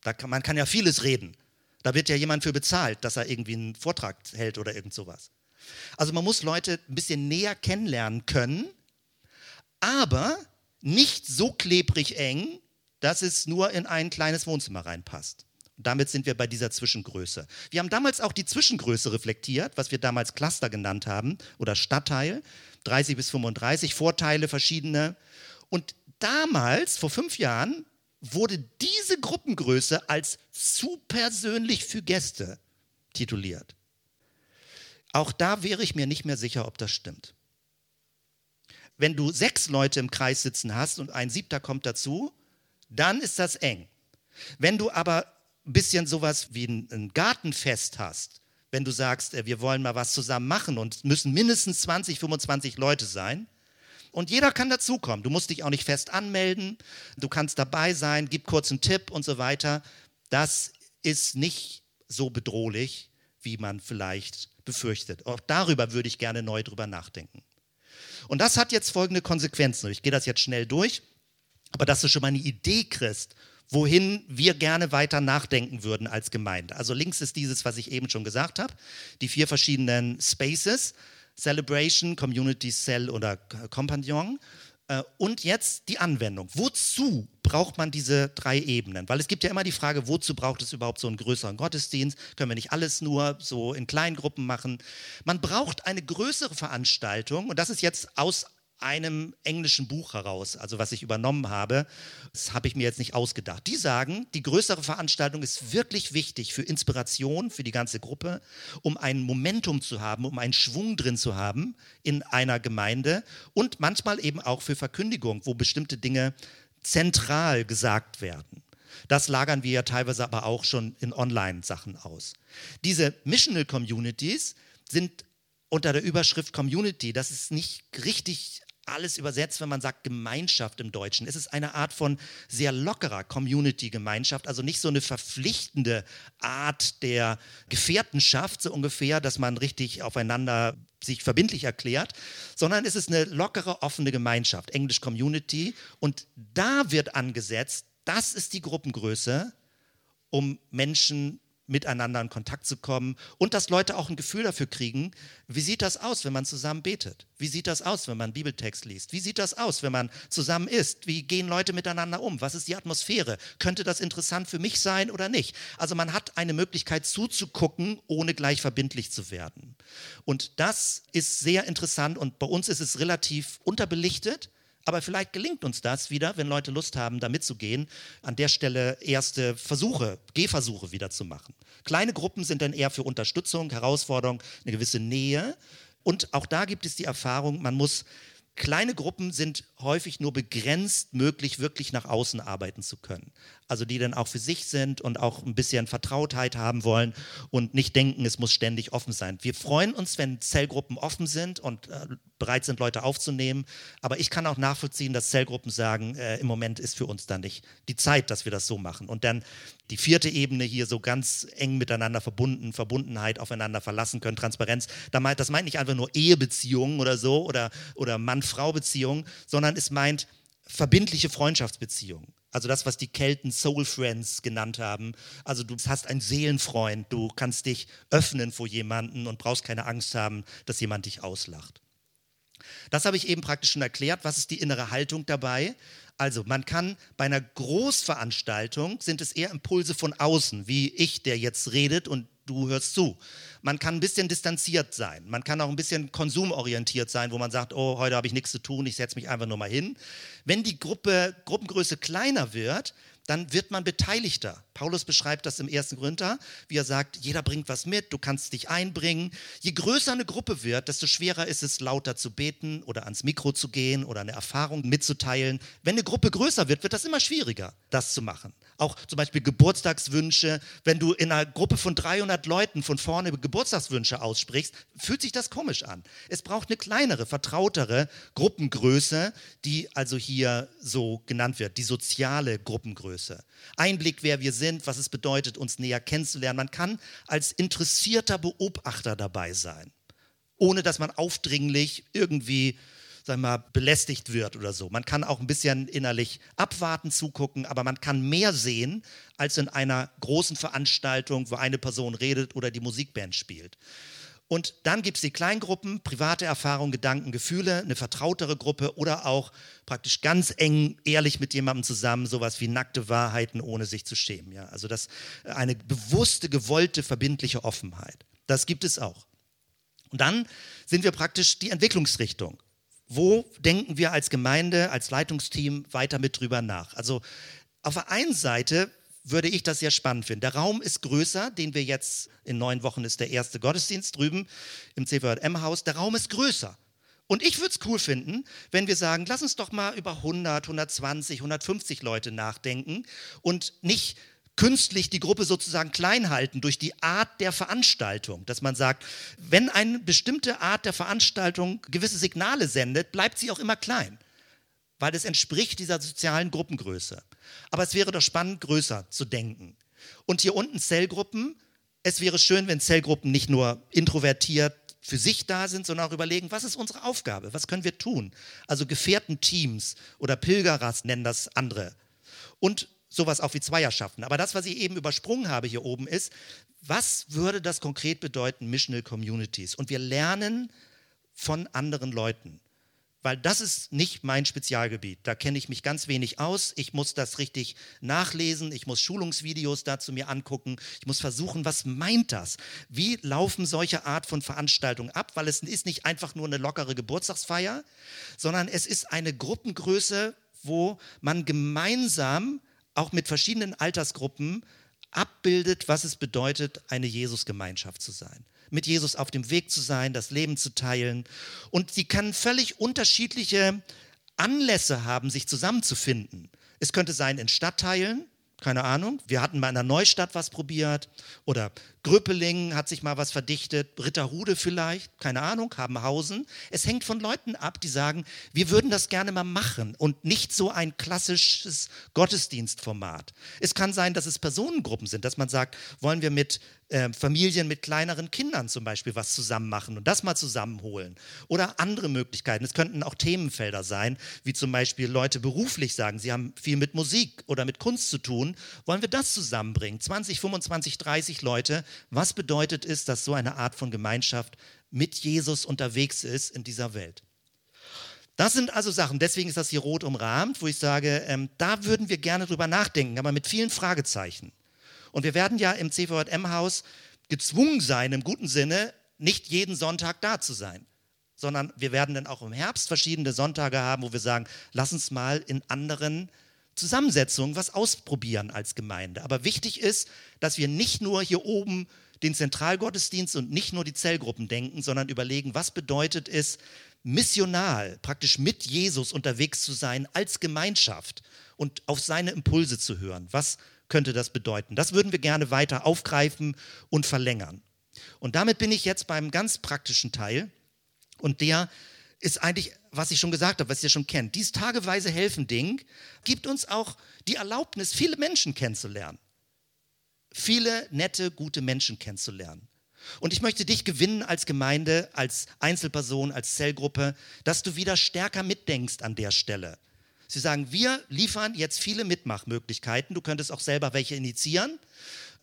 [SPEAKER 1] Da kann, man kann ja vieles reden. Da wird ja jemand für bezahlt, dass er irgendwie einen Vortrag hält oder irgend sowas. Also man muss Leute ein bisschen näher kennenlernen können, aber nicht so klebrig eng, dass es nur in ein kleines Wohnzimmer reinpasst. Damit sind wir bei dieser Zwischengröße. Wir haben damals auch die Zwischengröße reflektiert, was wir damals Cluster genannt haben oder Stadtteil, 30 bis 35, Vorteile verschiedene. Und damals, vor fünf Jahren, wurde diese Gruppengröße als zu persönlich für Gäste tituliert. Auch da wäre ich mir nicht mehr sicher, ob das stimmt. Wenn du sechs Leute im Kreis sitzen hast und ein siebter kommt dazu, dann ist das eng. Wenn du aber ein bisschen sowas wie ein Gartenfest hast, wenn du sagst, äh, wir wollen mal was zusammen machen und müssen mindestens 20, 25 Leute sein, und jeder kann dazukommen. Du musst dich auch nicht fest anmelden, du kannst dabei sein, gib kurz einen Tipp und so weiter. Das ist nicht so bedrohlich, wie man vielleicht befürchtet. Auch darüber würde ich gerne neu drüber nachdenken. Und das hat jetzt folgende Konsequenzen. Ich gehe das jetzt schnell durch, aber dass du schon mal eine Idee kriegst, wohin wir gerne weiter nachdenken würden als Gemeinde. Also links ist dieses, was ich eben schon gesagt habe, die vier verschiedenen Spaces, Celebration, Community Cell oder Compagnon. Äh, und jetzt die Anwendung. Wozu braucht man diese drei Ebenen? Weil es gibt ja immer die Frage, wozu braucht es überhaupt so einen größeren Gottesdienst? Können wir nicht alles nur so in kleinen Gruppen machen? Man braucht eine größere Veranstaltung und das ist jetzt aus einem englischen Buch heraus, also was ich übernommen habe. Das habe ich mir jetzt nicht ausgedacht. Die sagen, die größere Veranstaltung ist wirklich wichtig für Inspiration, für die ganze Gruppe, um ein Momentum zu haben, um einen Schwung drin zu haben in einer Gemeinde und manchmal eben auch für Verkündigung, wo bestimmte Dinge zentral gesagt werden. Das lagern wir ja teilweise aber auch schon in Online-Sachen aus. Diese Missional Communities sind unter der Überschrift Community, das ist nicht richtig alles übersetzt, wenn man sagt Gemeinschaft im Deutschen. Es ist eine Art von sehr lockerer Community-Gemeinschaft, also nicht so eine verpflichtende Art der Gefährtenschaft, so ungefähr, dass man richtig aufeinander sich verbindlich erklärt, sondern es ist eine lockere, offene Gemeinschaft, Englisch Community. Und da wird angesetzt, das ist die Gruppengröße, um Menschen miteinander in Kontakt zu kommen und dass Leute auch ein Gefühl dafür kriegen, wie sieht das aus, wenn man zusammen betet? Wie sieht das aus, wenn man Bibeltext liest? Wie sieht das aus, wenn man zusammen isst? Wie gehen Leute miteinander um? Was ist die Atmosphäre? Könnte das interessant für mich sein oder nicht? Also man hat eine Möglichkeit zuzugucken, ohne gleich verbindlich zu werden. Und das ist sehr interessant und bei uns ist es relativ unterbelichtet. Aber vielleicht gelingt uns das wieder, wenn Leute Lust haben, da mitzugehen, an der Stelle erste Versuche, Gehversuche wieder zu machen. Kleine Gruppen sind dann eher für Unterstützung, Herausforderung, eine gewisse Nähe. Und auch da gibt es die Erfahrung, man muss Kleine Gruppen sind häufig nur begrenzt möglich, wirklich nach außen arbeiten zu können. Also die dann auch für sich sind und auch ein bisschen Vertrautheit haben wollen und nicht denken, es muss ständig offen sein. Wir freuen uns, wenn Zellgruppen offen sind und äh, bereit sind, Leute aufzunehmen. Aber ich kann auch nachvollziehen, dass Zellgruppen sagen, äh, im Moment ist für uns da nicht die Zeit, dass wir das so machen. Und dann die vierte Ebene hier so ganz eng miteinander verbunden, Verbundenheit aufeinander verlassen können, Transparenz. Das meint nicht einfach nur Ehebeziehungen oder so oder, oder Mann-Frau-Beziehungen, sondern es meint verbindliche Freundschaftsbeziehungen. Also das, was die Kelten Soul Friends genannt haben. Also du hast einen Seelenfreund, du kannst dich öffnen vor jemanden und brauchst keine Angst haben, dass jemand dich auslacht. Das habe ich eben praktisch schon erklärt. Was ist die innere Haltung dabei? Also man kann bei einer Großveranstaltung sind es eher Impulse von außen, wie ich, der jetzt redet und du hörst zu. Man kann ein bisschen distanziert sein. Man kann auch ein bisschen konsumorientiert sein, wo man sagt, oh, heute habe ich nichts zu tun, ich setze mich einfach nur mal hin. Wenn die Gruppe, Gruppengröße kleiner wird, dann wird man beteiligter. Paulus beschreibt das im ersten Korinther, wie er sagt, jeder bringt was mit, du kannst dich einbringen. Je größer eine Gruppe wird, desto schwerer ist es, lauter zu beten oder ans Mikro zu gehen oder eine Erfahrung mitzuteilen. Wenn eine Gruppe größer wird, wird das immer schwieriger, das zu machen. Auch zum Beispiel Geburtstagswünsche. Wenn du in einer Gruppe von 300 Leuten von vorne Geburtstagswünsche aussprichst, fühlt sich das komisch an. Es braucht eine kleinere, vertrautere Gruppengröße, die also hier so genannt wird, die soziale Gruppengröße. Einblick, wer wir sind, was es bedeutet, uns näher kennenzulernen. Man kann als interessierter Beobachter dabei sein, ohne dass man aufdringlich irgendwie wir mal, belästigt wird oder so. Man kann auch ein bisschen innerlich abwarten, zugucken, aber man kann mehr sehen als in einer großen Veranstaltung, wo eine Person redet oder die Musikband spielt. Und dann gibt es die Kleingruppen, private Erfahrungen, Gedanken, Gefühle, eine vertrautere Gruppe oder auch praktisch ganz eng, ehrlich mit jemandem zusammen, sowas wie nackte Wahrheiten, ohne sich zu schämen. Ja? Also das eine bewusste, gewollte, verbindliche Offenheit. Das gibt es auch. Und dann sind wir praktisch die Entwicklungsrichtung. Wo denken wir als Gemeinde, als Leitungsteam weiter mit drüber nach? Also Auf der einen Seite würde ich das sehr spannend finden. Der Raum ist größer, den wir jetzt in neun Wochen ist der erste Gottesdienst drüben im CVM-Haus. Der Raum ist größer. Und ich würde es cool finden, wenn wir sagen, lass uns doch mal über 100, 120, 150 Leute nachdenken und nicht künstlich die Gruppe sozusagen klein halten durch die Art der Veranstaltung. Dass man sagt, wenn eine bestimmte Art der Veranstaltung gewisse Signale sendet, bleibt sie auch immer klein, weil es entspricht dieser sozialen Gruppengröße. Aber es wäre doch spannend, größer zu denken. Und hier unten Zellgruppen. Es wäre schön, wenn Zellgruppen nicht nur introvertiert für sich da sind, sondern auch überlegen, was ist unsere Aufgabe, was können wir tun. Also Gefährtenteams oder Pilgerers nennen das andere. Und sowas auch wie Zweierschaften. Aber das, was ich eben übersprungen habe hier oben, ist, was würde das konkret bedeuten, Missional Communities? Und wir lernen von anderen Leuten. Weil das ist nicht mein Spezialgebiet. Da kenne ich mich ganz wenig aus. Ich muss das richtig nachlesen. Ich muss Schulungsvideos dazu mir angucken. Ich muss versuchen, was meint das? Wie laufen solche Art von Veranstaltungen ab? Weil es ist nicht einfach nur eine lockere Geburtstagsfeier, sondern es ist eine Gruppengröße, wo man gemeinsam auch mit verschiedenen Altersgruppen abbildet, was es bedeutet, eine Jesusgemeinschaft zu sein. Mit Jesus auf dem Weg zu sein, das Leben zu teilen. Und sie kann völlig unterschiedliche Anlässe haben, sich zusammenzufinden. Es könnte sein in Stadtteilen, keine Ahnung. Wir hatten mal in der Neustadt was probiert oder Grüppelingen hat sich mal was verdichtet, Ritterhude vielleicht, keine Ahnung, Habenhausen. Es hängt von Leuten ab, die sagen, wir würden das gerne mal machen und nicht so ein klassisches Gottesdienstformat. Es kann sein, dass es Personengruppen sind, dass man sagt, wollen wir mit äh, Familien mit kleineren Kindern zum Beispiel was zusammen machen und das mal zusammenholen. Oder andere Möglichkeiten. Es könnten auch Themenfelder sein, wie zum Beispiel Leute beruflich sagen, sie haben viel mit Musik oder mit Kunst zu tun. Wollen wir das zusammenbringen? 20, 25, 30 Leute, was bedeutet es, dass so eine Art von Gemeinschaft mit Jesus unterwegs ist in dieser Welt? Das sind also Sachen, deswegen ist das hier rot umrahmt, wo ich sage, ähm, da würden wir gerne drüber nachdenken, aber mit vielen Fragezeichen. Und wir werden ja im CVM-Haus gezwungen sein, im guten Sinne, nicht jeden Sonntag da zu sein, sondern wir werden dann auch im Herbst verschiedene Sonntage haben, wo wir sagen, lass uns mal in anderen Zusammensetzung was ausprobieren als Gemeinde. Aber wichtig ist, dass wir nicht nur hier oben den Zentralgottesdienst und nicht nur die Zellgruppen denken, sondern überlegen, was bedeutet es, missional, praktisch mit Jesus unterwegs zu sein als Gemeinschaft und auf seine Impulse zu hören. Was könnte das bedeuten? Das würden wir gerne weiter aufgreifen und verlängern. Und damit bin ich jetzt beim ganz praktischen Teil und der ist eigentlich, was ich schon gesagt habe, was ihr schon kennt. Dieses tageweise Helfen-Ding gibt uns auch die Erlaubnis, viele Menschen kennenzulernen. Viele nette, gute Menschen kennenzulernen. Und ich möchte dich gewinnen als Gemeinde, als Einzelperson, als Zellgruppe, dass du wieder stärker mitdenkst an der Stelle. Sie sagen, wir liefern jetzt viele Mitmachmöglichkeiten. Du könntest auch selber welche initiieren.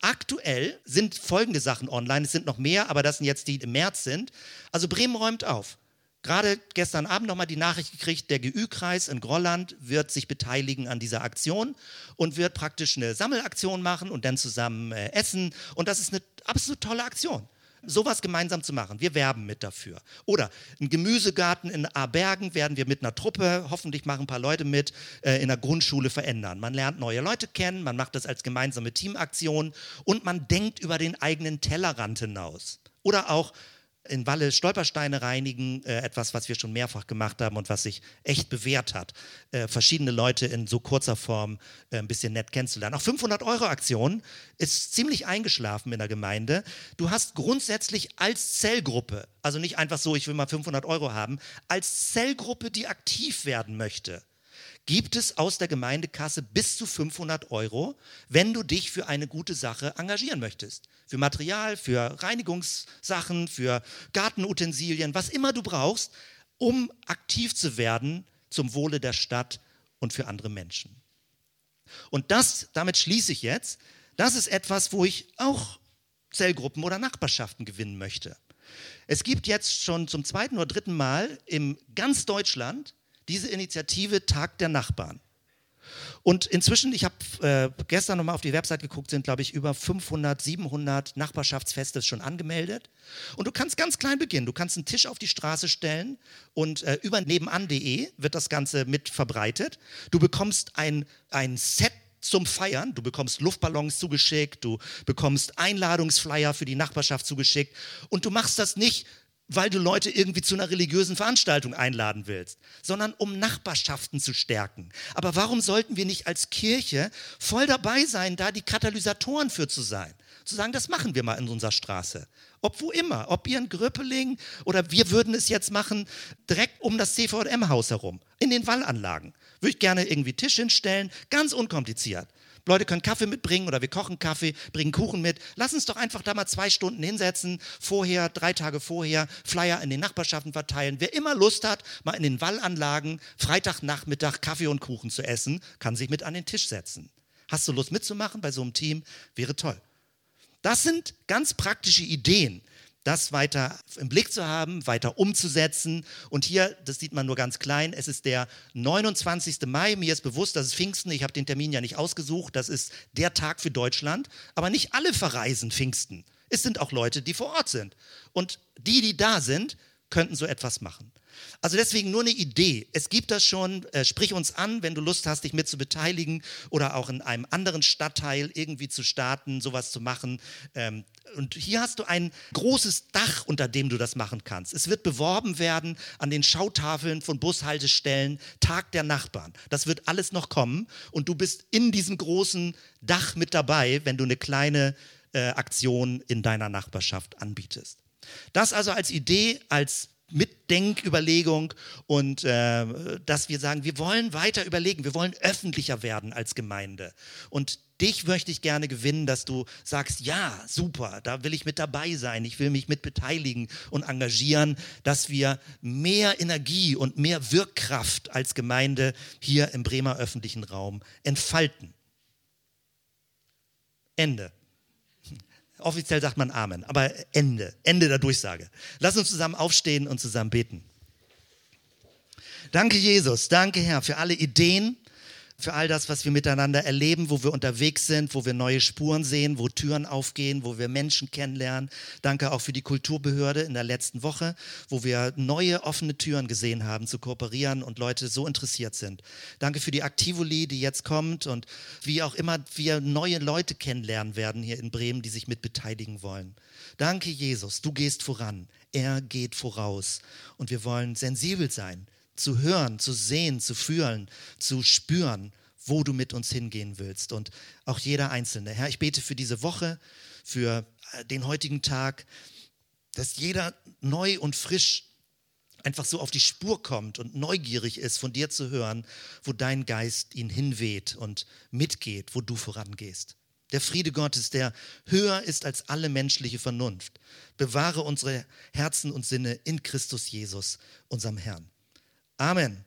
[SPEAKER 1] Aktuell sind folgende Sachen online. Es sind noch mehr, aber das sind jetzt die, die im März sind. Also Bremen räumt auf. Gerade gestern Abend nochmal die Nachricht gekriegt, der GÜ-Kreis in Grolland wird sich beteiligen an dieser Aktion und wird praktisch eine Sammelaktion machen und dann zusammen äh, essen. Und das ist eine absolut tolle Aktion sowas gemeinsam zu machen. Wir werben mit dafür. Oder ein Gemüsegarten in Abergen werden wir mit einer Truppe, hoffentlich machen ein paar Leute mit, äh, in der Grundschule verändern. Man lernt neue Leute kennen, man macht das als gemeinsame Teamaktion und man denkt über den eigenen Tellerrand hinaus. Oder auch in Walle Stolpersteine reinigen, äh, etwas, was wir schon mehrfach gemacht haben und was sich echt bewährt hat, äh, verschiedene Leute in so kurzer Form äh, ein bisschen nett kennenzulernen. Auch 500 Euro Aktion ist ziemlich eingeschlafen in der Gemeinde. Du hast grundsätzlich als Zellgruppe, also nicht einfach so, ich will mal 500 Euro haben, als Zellgruppe, die aktiv werden möchte, gibt es aus der Gemeindekasse bis zu 500 Euro, wenn du dich für eine gute Sache engagieren möchtest. Für Material, für Reinigungssachen, für Gartenutensilien, was immer du brauchst, um aktiv zu werden zum Wohle der Stadt und für andere Menschen. Und das, damit schließe ich jetzt, das ist etwas, wo ich auch Zellgruppen oder Nachbarschaften gewinnen möchte. Es gibt jetzt schon zum zweiten oder dritten Mal in ganz Deutschland diese Initiative Tag der Nachbarn. Und inzwischen, ich habe äh, gestern nochmal auf die Website geguckt, sind, glaube ich, über 500, 700 Nachbarschaftsfeste schon angemeldet. Und du kannst ganz klein beginnen. Du kannst einen Tisch auf die Straße stellen und über nebenan.de wird das Ganze mit verbreitet. Du bekommst ein, ein Set zum Feiern. Du bekommst Luftballons zugeschickt, du bekommst Einladungsflyer für die Nachbarschaft zugeschickt und du machst das nicht, weil du Leute irgendwie zu einer religiösen Veranstaltung einladen willst, sondern um Nachbarschaften zu stärken. Aber warum sollten wir nicht als Kirche voll dabei sein, da die Katalysatoren für zu sein? Zu sagen, das machen wir mal in unserer Straße. Ob wo immer, ob ihr in Gröpeling oder wir würden es jetzt machen, direkt um das CVM-Haus herum, in den Wallanlagen. Würde ich gerne irgendwie Tisch hinstellen, ganz unkompliziert. Leute können Kaffee mitbringen oder wir kochen Kaffee, bringen Kuchen mit. Lass uns doch einfach da mal zwei Stunden hinsetzen, vorher, drei Tage vorher, Flyer in den Nachbarschaften verteilen. Wer immer Lust hat, mal in den Wallanlagen Freitagnachmittag Kaffee und Kuchen zu essen, kann sich mit an den Tisch setzen. Hast du Lust mitzumachen bei so einem Team? Wäre toll. Das sind ganz praktische Ideen, das weiter im Blick zu haben, weiter umzusetzen. Und hier, das sieht man nur ganz klein, es ist der 29. Mai. Mir ist bewusst, das ist Pfingsten. Ich habe den Termin ja nicht ausgesucht. Das ist der Tag für Deutschland. Aber nicht alle verreisen Pfingsten. Es sind auch Leute, die vor Ort sind. Und die, die da sind, könnten so etwas machen. Also deswegen nur eine Idee. Es gibt das schon. Äh, sprich uns an, wenn du Lust hast, dich mit zu beteiligen oder auch in einem anderen Stadtteil irgendwie zu starten, sowas zu machen. Ähm, und hier hast du ein großes Dach, unter dem du das machen kannst. Es wird beworben werden an den Schautafeln von Bushaltestellen, Tag der Nachbarn. Das wird alles noch kommen und du bist in diesem großen Dach mit dabei, wenn du eine kleine äh, Aktion in deiner Nachbarschaft anbietest. Das also als Idee, als Mitdenküberlegung und äh, dass wir sagen, wir wollen weiter überlegen, wir wollen öffentlicher werden als Gemeinde. Und dich möchte ich gerne gewinnen, dass du sagst, ja, super, da will ich mit dabei sein, ich will mich mit beteiligen und engagieren, dass wir mehr Energie und mehr Wirkkraft als Gemeinde hier im Bremer öffentlichen Raum entfalten. Ende. Offiziell sagt man Amen, aber Ende, Ende der Durchsage. Lass uns zusammen aufstehen und zusammen beten. Danke, Jesus. Danke, Herr, für alle Ideen, für all das, was wir miteinander erleben, wo wir unterwegs sind, wo wir neue Spuren sehen, wo Türen aufgehen, wo wir Menschen kennenlernen. Danke auch für die Kulturbehörde in der letzten Woche, wo wir neue offene Türen gesehen haben, zu kooperieren und Leute so interessiert sind. Danke für die Aktivoli, die jetzt kommt und wie auch immer wir neue Leute kennenlernen werden hier in Bremen, die sich mit beteiligen wollen. Danke, Jesus, du gehst voran. Er geht voraus. Und wir wollen sensibel sein zu hören, zu sehen, zu fühlen, zu spüren, wo du mit uns hingehen willst. Und auch jeder Einzelne. Herr, ich bete für diese Woche, für äh, den heutigen Tag, dass jeder neu und frisch einfach so auf die Spur kommt und neugierig ist, von dir zu hören, wo dein Geist ihn hinweht und mitgeht, wo du vorangehst. Der Friede Gottes, der höher ist als alle menschliche Vernunft, bewahre unsere Herzen und Sinne in Christus Jesus, unserem Herrn. Amen.